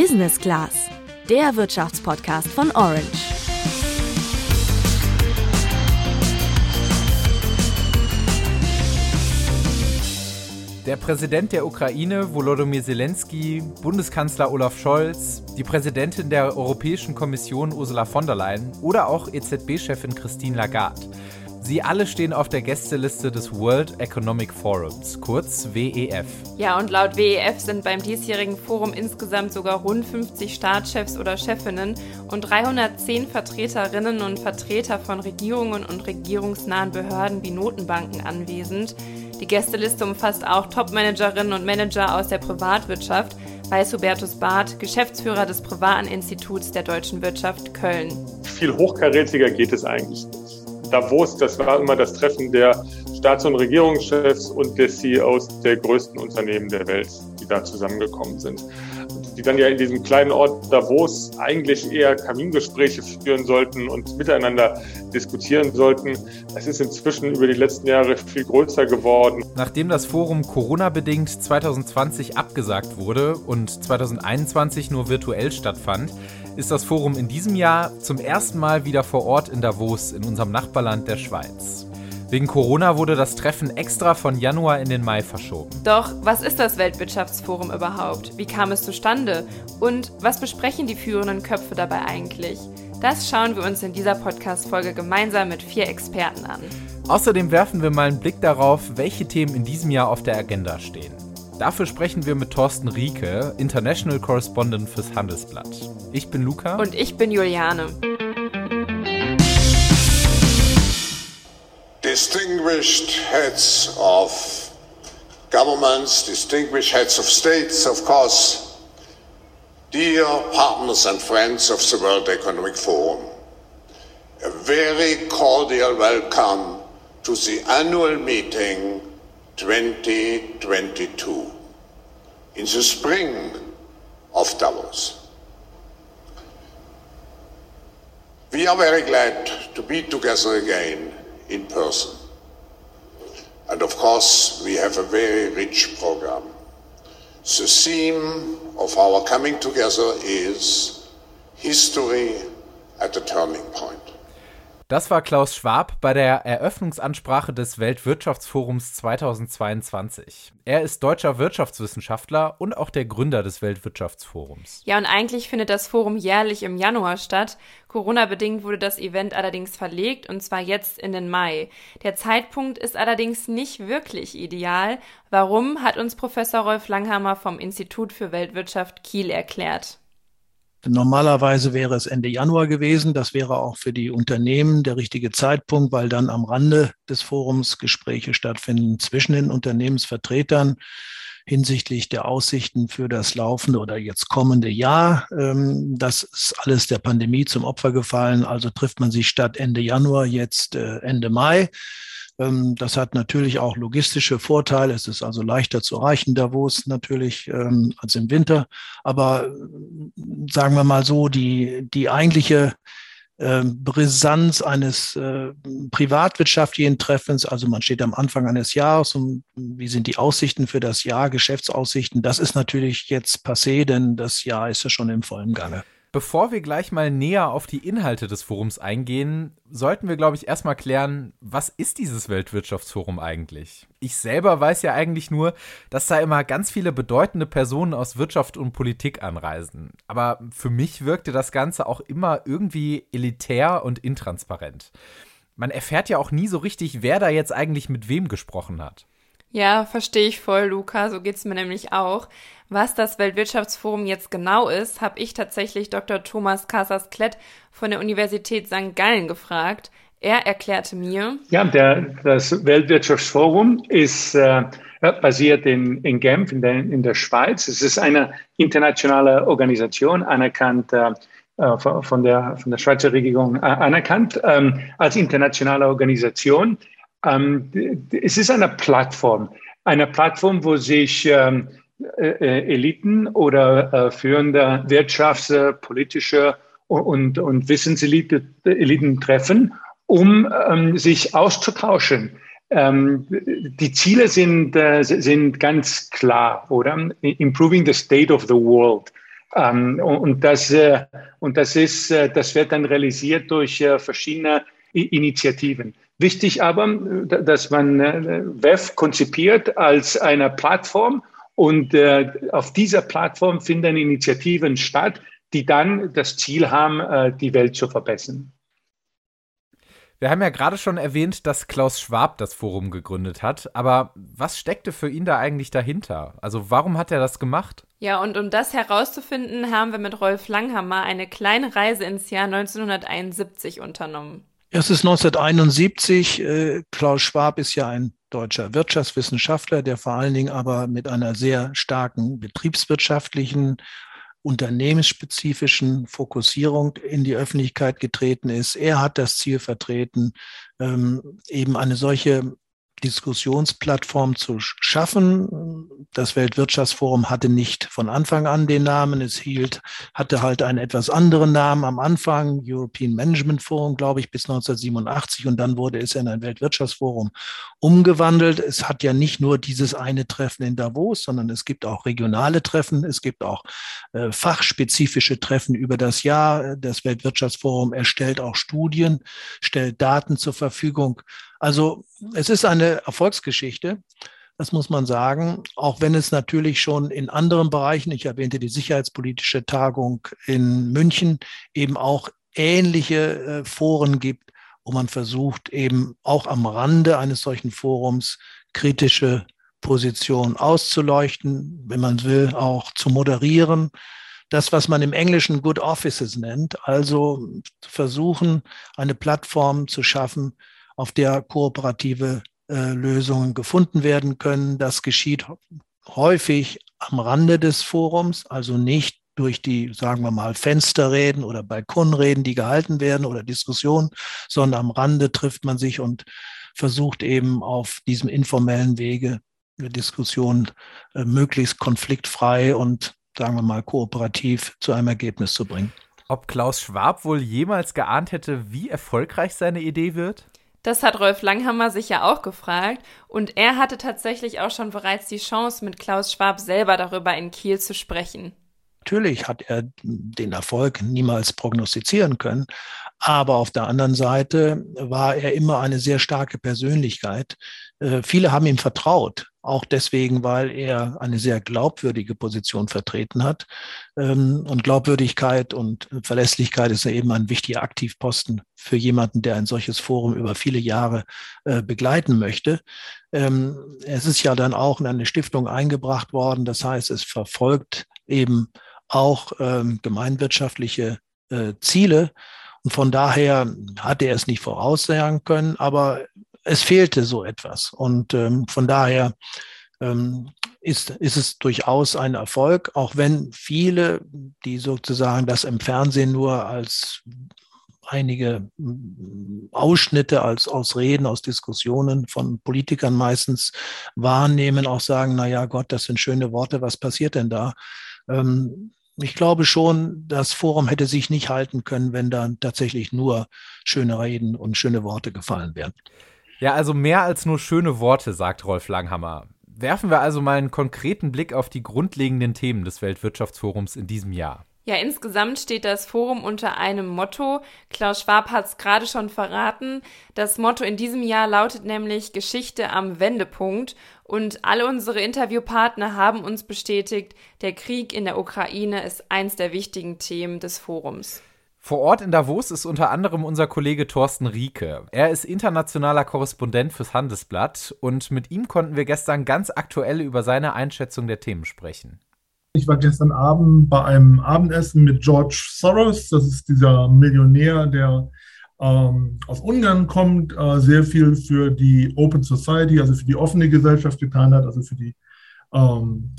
Business Class, der Wirtschaftspodcast von Orange. Der Präsident der Ukraine, Volodymyr Zelensky, Bundeskanzler Olaf Scholz, die Präsidentin der Europäischen Kommission Ursula von der Leyen oder auch EZB-Chefin Christine Lagarde. Sie alle stehen auf der Gästeliste des World Economic Forums, kurz WEF. Ja, und laut WEF sind beim diesjährigen Forum insgesamt sogar rund 50 Staatschefs oder Chefinnen und 310 Vertreterinnen und Vertreter von Regierungen und regierungsnahen Behörden wie Notenbanken anwesend. Die Gästeliste umfasst auch Topmanagerinnen und Manager aus der Privatwirtschaft, weiß Hubertus Barth, Geschäftsführer des privaten Instituts der deutschen Wirtschaft Köln. Viel hochkarätiger geht es eigentlich nicht. Davos, das war immer das Treffen der Staats- und Regierungschefs und der CEOs der größten Unternehmen der Welt, die da zusammengekommen sind. Die dann ja in diesem kleinen Ort Davos eigentlich eher Kamingespräche führen sollten und miteinander diskutieren sollten. Es ist inzwischen über die letzten Jahre viel größer geworden. Nachdem das Forum Corona-bedingt 2020 abgesagt wurde und 2021 nur virtuell stattfand, ist das Forum in diesem Jahr zum ersten Mal wieder vor Ort in Davos in unserem Nachbarland der Schweiz. Wegen Corona wurde das Treffen extra von Januar in den Mai verschoben. Doch was ist das Weltwirtschaftsforum überhaupt? Wie kam es zustande? Und was besprechen die führenden Köpfe dabei eigentlich? Das schauen wir uns in dieser Podcast-Folge gemeinsam mit vier Experten an. Außerdem werfen wir mal einen Blick darauf, welche Themen in diesem Jahr auf der Agenda stehen. Dafür sprechen wir mit Thorsten Rieke, International Correspondent fürs Handelsblatt. Ich bin Luca. Und ich bin Juliane. Distinguished heads of governments, distinguished heads of states, of course, dear partners and friends of the World Economic Forum, a very cordial welcome to the annual meeting 2022 in the spring of Davos. We are very glad to be together again in person. And of course, we have a very rich program. The theme of our coming together is history at a turning point. Das war Klaus Schwab bei der Eröffnungsansprache des Weltwirtschaftsforums 2022. Er ist deutscher Wirtschaftswissenschaftler und auch der Gründer des Weltwirtschaftsforums. Ja, und eigentlich findet das Forum jährlich im Januar statt. Corona-bedingt wurde das Event allerdings verlegt und zwar jetzt in den Mai. Der Zeitpunkt ist allerdings nicht wirklich ideal. Warum, hat uns Professor Rolf Langhammer vom Institut für Weltwirtschaft Kiel erklärt. Normalerweise wäre es Ende Januar gewesen. Das wäre auch für die Unternehmen der richtige Zeitpunkt, weil dann am Rande des Forums Gespräche stattfinden zwischen den Unternehmensvertretern hinsichtlich der Aussichten für das laufende oder jetzt kommende Jahr. Ähm, das ist alles der Pandemie zum Opfer gefallen. Also trifft man sich statt Ende Januar jetzt äh, Ende Mai. Ähm, das hat natürlich auch logistische Vorteile. Es ist also leichter zu erreichen, da wo es natürlich ähm, als im Winter. Aber äh, sagen wir mal so, die, die eigentliche äh, Brisanz eines äh, privatwirtschaftlichen Treffens, also man steht am Anfang eines Jahres und wie sind die Aussichten für das Jahr, Geschäftsaussichten, das ist natürlich jetzt passé, denn das Jahr ist ja schon im vollen Gange. Bevor wir gleich mal näher auf die Inhalte des Forums eingehen, sollten wir, glaube ich, erstmal klären, was ist dieses Weltwirtschaftsforum eigentlich? Ich selber weiß ja eigentlich nur, dass da immer ganz viele bedeutende Personen aus Wirtschaft und Politik anreisen. Aber für mich wirkte das Ganze auch immer irgendwie elitär und intransparent. Man erfährt ja auch nie so richtig, wer da jetzt eigentlich mit wem gesprochen hat. Ja, verstehe ich voll, Luca. So geht's mir nämlich auch. Was das Weltwirtschaftsforum jetzt genau ist, habe ich tatsächlich Dr. Thomas Casas-Klett von der Universität St. Gallen gefragt. Er erklärte mir. Ja, der, das Weltwirtschaftsforum ist äh, basiert in, in Genf in der, in der Schweiz. Es ist eine internationale Organisation, anerkannt äh, von, der, von der Schweizer Regierung äh, anerkannt ähm, als internationale Organisation. Ähm, es ist eine Plattform, eine Plattform, wo sich ähm, äh, äh, Eliten oder äh, führende Wirtschafts-, politische und, und Wissenseliten Eliten treffen, um ähm, sich auszutauschen. Ähm, die Ziele sind, äh, sind ganz klar, oder? Improving the state of the world. Ähm, und, das, äh, und das, ist, äh, das wird dann realisiert durch äh, verschiedene Initiativen. Wichtig aber, dass man WEF konzipiert als eine Plattform und auf dieser Plattform finden Initiativen statt, die dann das Ziel haben, die Welt zu verbessern. Wir haben ja gerade schon erwähnt, dass Klaus Schwab das Forum gegründet hat, aber was steckte für ihn da eigentlich dahinter? Also warum hat er das gemacht? Ja, und um das herauszufinden, haben wir mit Rolf Langhammer eine kleine Reise ins Jahr 1971 unternommen. Es ist 1971. Äh, Klaus Schwab ist ja ein deutscher Wirtschaftswissenschaftler, der vor allen Dingen aber mit einer sehr starken betriebswirtschaftlichen unternehmensspezifischen Fokussierung in die Öffentlichkeit getreten ist. Er hat das Ziel vertreten, ähm, eben eine solche Diskussionsplattform zu schaffen. Das Weltwirtschaftsforum hatte nicht von Anfang an den Namen. Es hielt, hatte halt einen etwas anderen Namen am Anfang, European Management Forum, glaube ich, bis 1987. Und dann wurde es in ein Weltwirtschaftsforum umgewandelt. Es hat ja nicht nur dieses eine Treffen in Davos, sondern es gibt auch regionale Treffen. Es gibt auch äh, fachspezifische Treffen über das Jahr. Das Weltwirtschaftsforum erstellt auch Studien, stellt Daten zur Verfügung. Also es ist eine Erfolgsgeschichte. Das muss man sagen, auch wenn es natürlich schon in anderen Bereichen, ich erwähnte die sicherheitspolitische Tagung in München, eben auch ähnliche äh, Foren gibt, wo man versucht, eben auch am Rande eines solchen Forums kritische Positionen auszuleuchten, wenn man will, auch zu moderieren. Das, was man im Englischen Good Offices nennt, also versuchen, eine Plattform zu schaffen, auf der kooperative äh, Lösungen gefunden werden können. Das geschieht häufig am Rande des Forums, also nicht durch die, sagen wir mal, Fensterreden oder Balkonreden, die gehalten werden oder Diskussionen, sondern am Rande trifft man sich und versucht eben auf diesem informellen Wege Diskussionen äh, möglichst konfliktfrei und, sagen wir mal, kooperativ zu einem Ergebnis zu bringen. Ob Klaus Schwab wohl jemals geahnt hätte, wie erfolgreich seine Idee wird? Das hat Rolf Langhammer sich ja auch gefragt und er hatte tatsächlich auch schon bereits die Chance, mit Klaus Schwab selber darüber in Kiel zu sprechen. Natürlich hat er den Erfolg niemals prognostizieren können, aber auf der anderen Seite war er immer eine sehr starke Persönlichkeit. Äh, viele haben ihm vertraut auch deswegen, weil er eine sehr glaubwürdige Position vertreten hat. Ähm, und Glaubwürdigkeit und Verlässlichkeit ist ja eben ein wichtiger Aktivposten für jemanden, der ein solches Forum über viele Jahre äh, begleiten möchte. Ähm, es ist ja dann auch in eine Stiftung eingebracht worden. Das heißt, es verfolgt eben auch ähm, gemeinwirtschaftliche äh, Ziele. Und von daher hatte er es nicht voraussagen können, aber es fehlte so etwas. Und ähm, von daher ähm, ist, ist es durchaus ein Erfolg, auch wenn viele, die sozusagen das im Fernsehen nur als einige mm, Ausschnitte als, aus Reden, aus Diskussionen von Politikern meistens wahrnehmen, auch sagen, na ja, Gott, das sind schöne Worte, was passiert denn da? Ähm, ich glaube schon, das Forum hätte sich nicht halten können, wenn dann tatsächlich nur schöne Reden und schöne Worte gefallen wären. Ja, also mehr als nur schöne Worte, sagt Rolf Langhammer. Werfen wir also mal einen konkreten Blick auf die grundlegenden Themen des Weltwirtschaftsforums in diesem Jahr. Ja, insgesamt steht das Forum unter einem Motto. Klaus Schwab hat es gerade schon verraten. Das Motto in diesem Jahr lautet nämlich Geschichte am Wendepunkt. Und alle unsere Interviewpartner haben uns bestätigt, der Krieg in der Ukraine ist eins der wichtigen Themen des Forums. Vor Ort in Davos ist unter anderem unser Kollege Thorsten Rieke. Er ist internationaler Korrespondent fürs Handelsblatt und mit ihm konnten wir gestern ganz aktuell über seine Einschätzung der Themen sprechen. Ich war gestern Abend bei einem Abendessen mit George Soros. Das ist dieser Millionär, der ähm, aus Ungarn kommt, äh, sehr viel für die Open Society, also für die offene Gesellschaft getan hat, also für die ähm,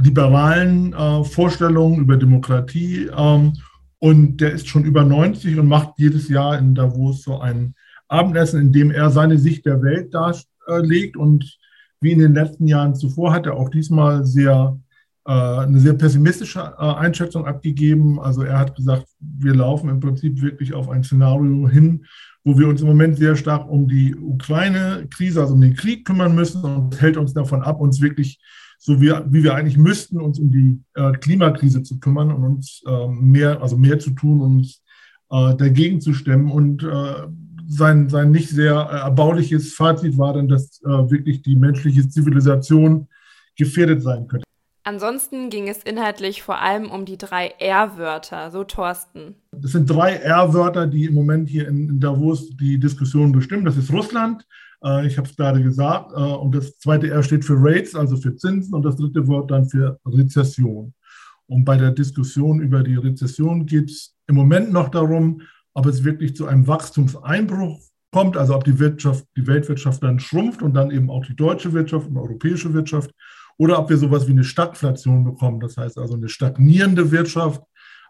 liberalen äh, Vorstellungen über Demokratie. Ähm, und der ist schon über 90 und macht jedes Jahr in Davos so ein Abendessen, in dem er seine Sicht der Welt darlegt. Und wie in den letzten Jahren zuvor hat er auch diesmal sehr, äh, eine sehr pessimistische äh, Einschätzung abgegeben. Also er hat gesagt, wir laufen im Prinzip wirklich auf ein Szenario hin, wo wir uns im Moment sehr stark um die Ukraine-Krise, also um den Krieg kümmern müssen und hält uns davon ab, uns wirklich so wie, wie wir eigentlich müssten, uns um die äh, Klimakrise zu kümmern und uns äh, mehr, also mehr zu tun, uns äh, dagegen zu stemmen. Und äh, sein, sein nicht sehr äh, erbauliches Fazit war dann, dass äh, wirklich die menschliche Zivilisation gefährdet sein könnte. Ansonsten ging es inhaltlich vor allem um die drei R-Wörter, so Thorsten. Das sind drei R-Wörter, die im Moment hier in Davos die Diskussion bestimmen. Das ist Russland, äh, ich habe es gerade gesagt. Äh, und das zweite R steht für Rates, also für Zinsen. Und das dritte Wort dann für Rezession. Und bei der Diskussion über die Rezession geht es im Moment noch darum, ob es wirklich zu einem Wachstumseinbruch kommt, also ob die Wirtschaft, die Weltwirtschaft dann schrumpft und dann eben auch die deutsche Wirtschaft und europäische Wirtschaft, oder ob wir sowas wie eine Stagflation bekommen, das heißt also eine stagnierende Wirtschaft,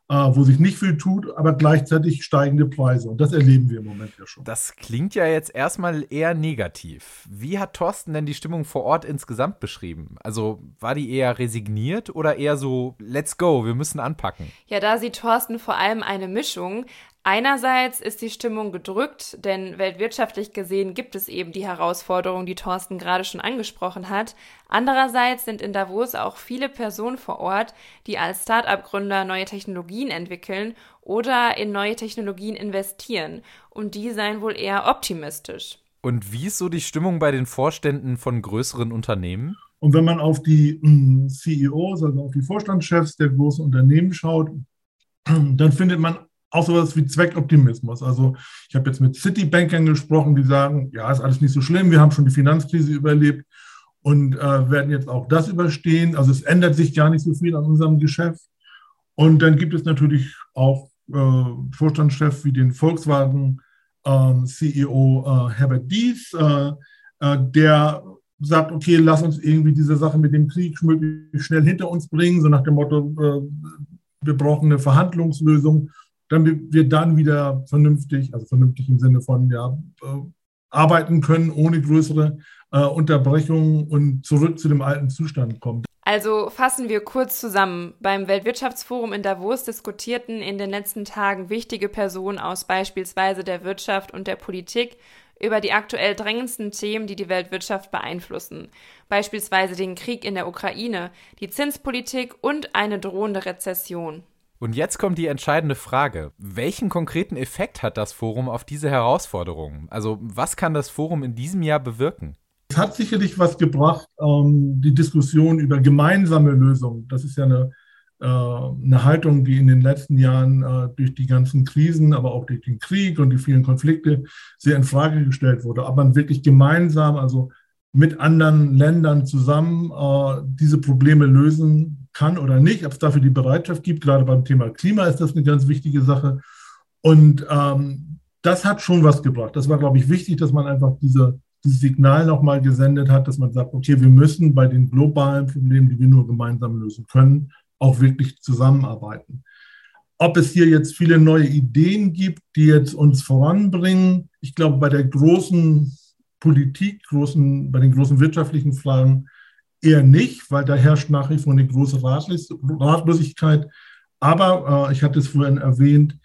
äh, wo sich nicht viel tut, aber gleichzeitig steigende Preise. Und das erleben wir im Moment ja schon. Das klingt ja jetzt erstmal eher negativ. Wie hat Thorsten denn die Stimmung vor Ort insgesamt beschrieben? Also war die eher resigniert oder eher so, let's go, wir müssen anpacken? Ja, da sieht Thorsten vor allem eine Mischung. Einerseits ist die Stimmung gedrückt, denn weltwirtschaftlich gesehen gibt es eben die Herausforderungen, die Thorsten gerade schon angesprochen hat. Andererseits sind in Davos auch viele Personen vor Ort, die als Start-up-Gründer neue Technologien entwickeln oder in neue Technologien investieren. Und die seien wohl eher optimistisch. Und wie ist so die Stimmung bei den Vorständen von größeren Unternehmen? Und wenn man auf die hm, CEOs, also auf die Vorstandschefs der großen Unternehmen schaut, dann findet man auch sowas wie Zweckoptimismus. Also ich habe jetzt mit Citibankern gesprochen, die sagen, ja, ist alles nicht so schlimm, wir haben schon die Finanzkrise überlebt und äh, werden jetzt auch das überstehen. Also es ändert sich gar nicht so viel an unserem Geschäft. Und dann gibt es natürlich auch äh, Vorstandschefs wie den Volkswagen ähm, äh, Herbert Dies, äh, äh, der sagt, okay, lass uns irgendwie diese Sache mit dem Krieg möglichst schnell hinter uns bringen, so nach dem Motto, äh, wir brauchen eine Verhandlungslösung damit wir dann wieder vernünftig, also vernünftig im Sinne von ja, äh, arbeiten können, ohne größere äh, Unterbrechungen und zurück zu dem alten Zustand kommen. Also fassen wir kurz zusammen. Beim Weltwirtschaftsforum in Davos diskutierten in den letzten Tagen wichtige Personen aus beispielsweise der Wirtschaft und der Politik über die aktuell drängendsten Themen, die die Weltwirtschaft beeinflussen, beispielsweise den Krieg in der Ukraine, die Zinspolitik und eine drohende Rezession. Und jetzt kommt die entscheidende Frage. Welchen konkreten Effekt hat das Forum auf diese Herausforderungen? Also was kann das Forum in diesem Jahr bewirken? Es hat sicherlich was gebracht, ähm, die Diskussion über gemeinsame Lösungen. Das ist ja eine, äh, eine Haltung, die in den letzten Jahren äh, durch die ganzen Krisen, aber auch durch den Krieg und die vielen Konflikte sehr in Frage gestellt wurde. Aber man wirklich gemeinsam, also mit anderen Ländern zusammen äh, diese Probleme lösen kann oder nicht, ob es dafür die Bereitschaft gibt. Gerade beim Thema Klima ist das eine ganz wichtige Sache. Und ähm, das hat schon was gebracht. Das war, glaube ich, wichtig, dass man einfach diese, dieses Signal nochmal gesendet hat, dass man sagt, okay, wir müssen bei den globalen Problemen, die wir nur gemeinsam lösen können, auch wirklich zusammenarbeiten. Ob es hier jetzt viele neue Ideen gibt, die jetzt uns voranbringen, ich glaube, bei der großen Politik, großen, bei den großen wirtschaftlichen Fragen eher nicht, weil da herrscht nach wie vor eine große Ratlosigkeit. Aber äh, ich hatte es vorhin erwähnt,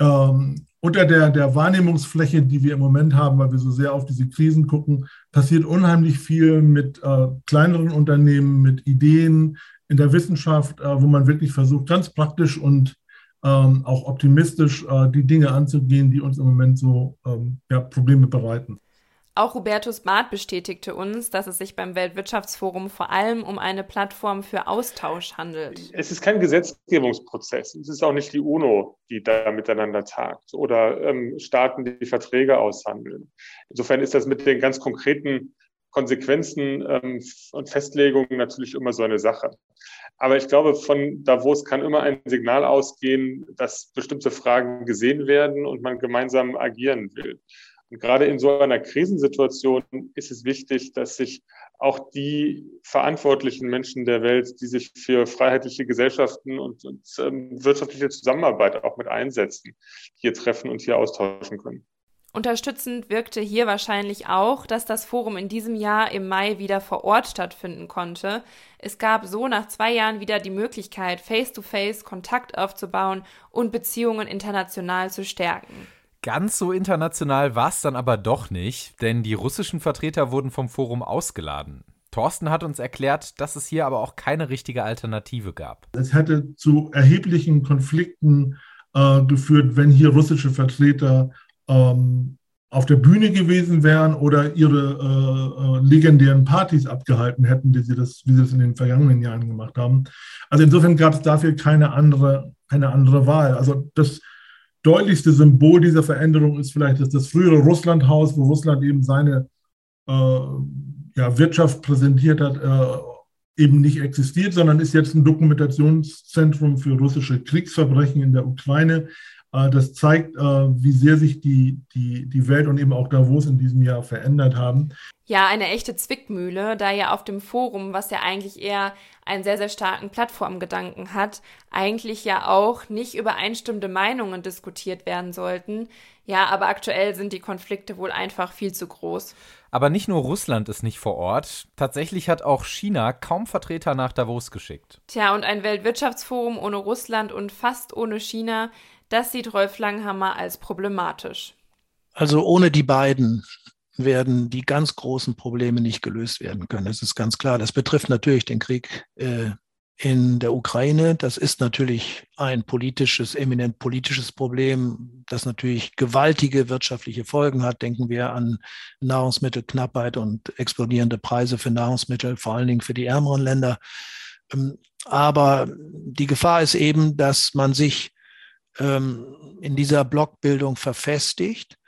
ähm, unter der, der Wahrnehmungsfläche, die wir im Moment haben, weil wir so sehr auf diese Krisen gucken, passiert unheimlich viel mit äh, kleineren Unternehmen, mit Ideen in der Wissenschaft, äh, wo man wirklich versucht, ganz praktisch und ähm, auch optimistisch äh, die Dinge anzugehen, die uns im Moment so ähm, ja, Probleme bereiten. Auch Hubertus Barth bestätigte uns, dass es sich beim Weltwirtschaftsforum vor allem um eine Plattform für Austausch handelt. Es ist kein Gesetzgebungsprozess. Es ist auch nicht die UNO, die da miteinander tagt oder ähm, Staaten, die Verträge aushandeln. Insofern ist das mit den ganz konkreten Konsequenzen ähm, und Festlegungen natürlich immer so eine Sache. Aber ich glaube, von Davos kann immer ein Signal ausgehen, dass bestimmte Fragen gesehen werden und man gemeinsam agieren will. Und gerade in so einer Krisensituation ist es wichtig, dass sich auch die verantwortlichen Menschen der Welt, die sich für freiheitliche Gesellschaften und, und ähm, wirtschaftliche Zusammenarbeit auch mit einsetzen, hier treffen und hier austauschen können. Unterstützend wirkte hier wahrscheinlich auch, dass das Forum in diesem Jahr im Mai wieder vor Ort stattfinden konnte. Es gab so nach zwei Jahren wieder die Möglichkeit, face-to-face -face Kontakt aufzubauen und Beziehungen international zu stärken. Ganz so international war es dann aber doch nicht, denn die russischen Vertreter wurden vom Forum ausgeladen. Thorsten hat uns erklärt, dass es hier aber auch keine richtige Alternative gab. Es hätte zu erheblichen Konflikten äh, geführt, wenn hier russische Vertreter ähm, auf der Bühne gewesen wären oder ihre äh, äh, legendären Partys abgehalten hätten, wie sie, das, wie sie das in den vergangenen Jahren gemacht haben. Also insofern gab es dafür keine andere, keine andere Wahl. Also das deutlichste Symbol dieser Veränderung ist vielleicht das, das frühere Russlandhaus, wo Russland eben seine äh, ja, Wirtschaft präsentiert hat, äh, eben nicht existiert, sondern ist jetzt ein Dokumentationszentrum für russische Kriegsverbrechen in der Ukraine. Äh, das zeigt, äh, wie sehr sich die, die, die Welt und eben auch Davos in diesem Jahr verändert haben. Ja, eine echte Zwickmühle, da ja auf dem Forum, was ja eigentlich eher einen sehr, sehr starken Plattformgedanken hat, eigentlich ja auch nicht übereinstimmende Meinungen diskutiert werden sollten. Ja, aber aktuell sind die Konflikte wohl einfach viel zu groß. Aber nicht nur Russland ist nicht vor Ort. Tatsächlich hat auch China kaum Vertreter nach Davos geschickt. Tja, und ein Weltwirtschaftsforum ohne Russland und fast ohne China, das sieht Rolf Langhammer als problematisch. Also ohne die beiden werden die ganz großen Probleme nicht gelöst werden können. Das ist ganz klar. Das betrifft natürlich den Krieg äh, in der Ukraine. Das ist natürlich ein politisches, eminent politisches Problem, das natürlich gewaltige wirtschaftliche Folgen hat. Denken wir an Nahrungsmittelknappheit und explodierende Preise für Nahrungsmittel, vor allen Dingen für die ärmeren Länder. Ähm, aber die Gefahr ist eben, dass man sich in dieser Blockbildung verfestigt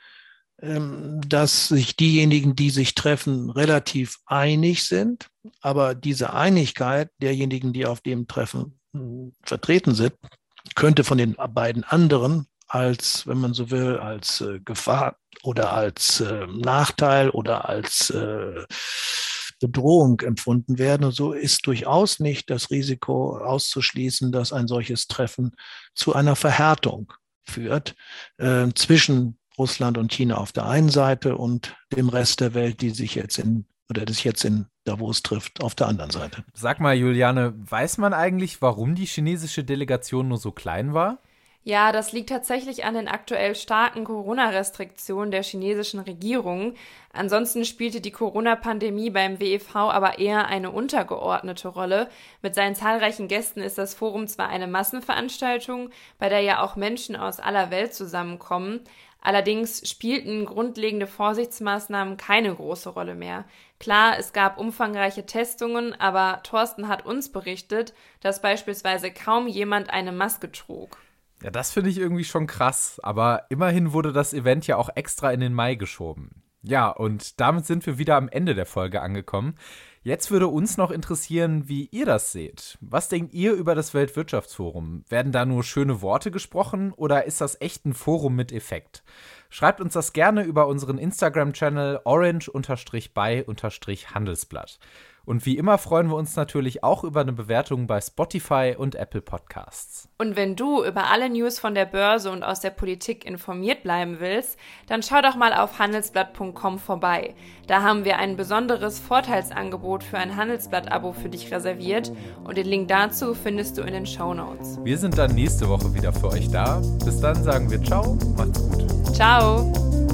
ähm, dass sich diejenigen, die sich treffen, relativ einig sind. Aber diese Einigkeit derjenigen, die auf dem Treffen hm, vertreten sind, könnte von den beiden anderen als, wenn man so will, als äh, Gefahr oder als äh, Nachteil oder als äh, Bedrohung empfunden werden. Und so ist durchaus nicht das Risiko auszuschließen, dass ein solches Treffen zu einer Verhärtung führt äh, zwischen Russland und China auf der einen Seite und dem Rest der Welt, die sich jetzt in oder das jetzt in Davos trifft, auf der anderen Seite. Sag mal, Juliane, weiß man eigentlich, warum die chinesische Delegation nur so klein war? Ja, das liegt tatsächlich an den aktuell starken Corona-Restriktionen der chinesischen Regierung. Ansonsten spielte die Corona-Pandemie beim WEV aber eher eine untergeordnete Rolle. Mit seinen zahlreichen Gästen ist das Forum zwar eine Massenveranstaltung, bei der ja auch Menschen aus aller Welt zusammenkommen, Allerdings spielten grundlegende Vorsichtsmaßnahmen keine große Rolle mehr. Klar, es gab umfangreiche Testungen, aber Thorsten hat uns berichtet, dass beispielsweise kaum jemand eine Maske trug. Ja, das finde ich irgendwie schon krass, aber immerhin wurde das Event ja auch extra in den Mai geschoben. Ja, und damit sind wir wieder am Ende der Folge angekommen. Jetzt würde uns noch interessieren, wie ihr das seht. Was denkt ihr über das Weltwirtschaftsforum? Werden da nur schöne Worte gesprochen oder ist das echt ein Forum mit Effekt? Schreibt uns das gerne über unseren Instagram-Channel orange-by-handelsblatt. Und wie immer freuen wir uns natürlich auch über eine Bewertung bei Spotify und Apple Podcasts. Und wenn du über alle News von der Börse und aus der Politik informiert bleiben willst, dann schau doch mal auf handelsblatt.com vorbei. Da haben wir ein besonderes Vorteilsangebot für ein Handelsblatt-Abo für dich reserviert und den Link dazu findest du in den Show Notes. Wir sind dann nächste Woche wieder für euch da. Bis dann sagen wir ciao, macht's gut. Ciao.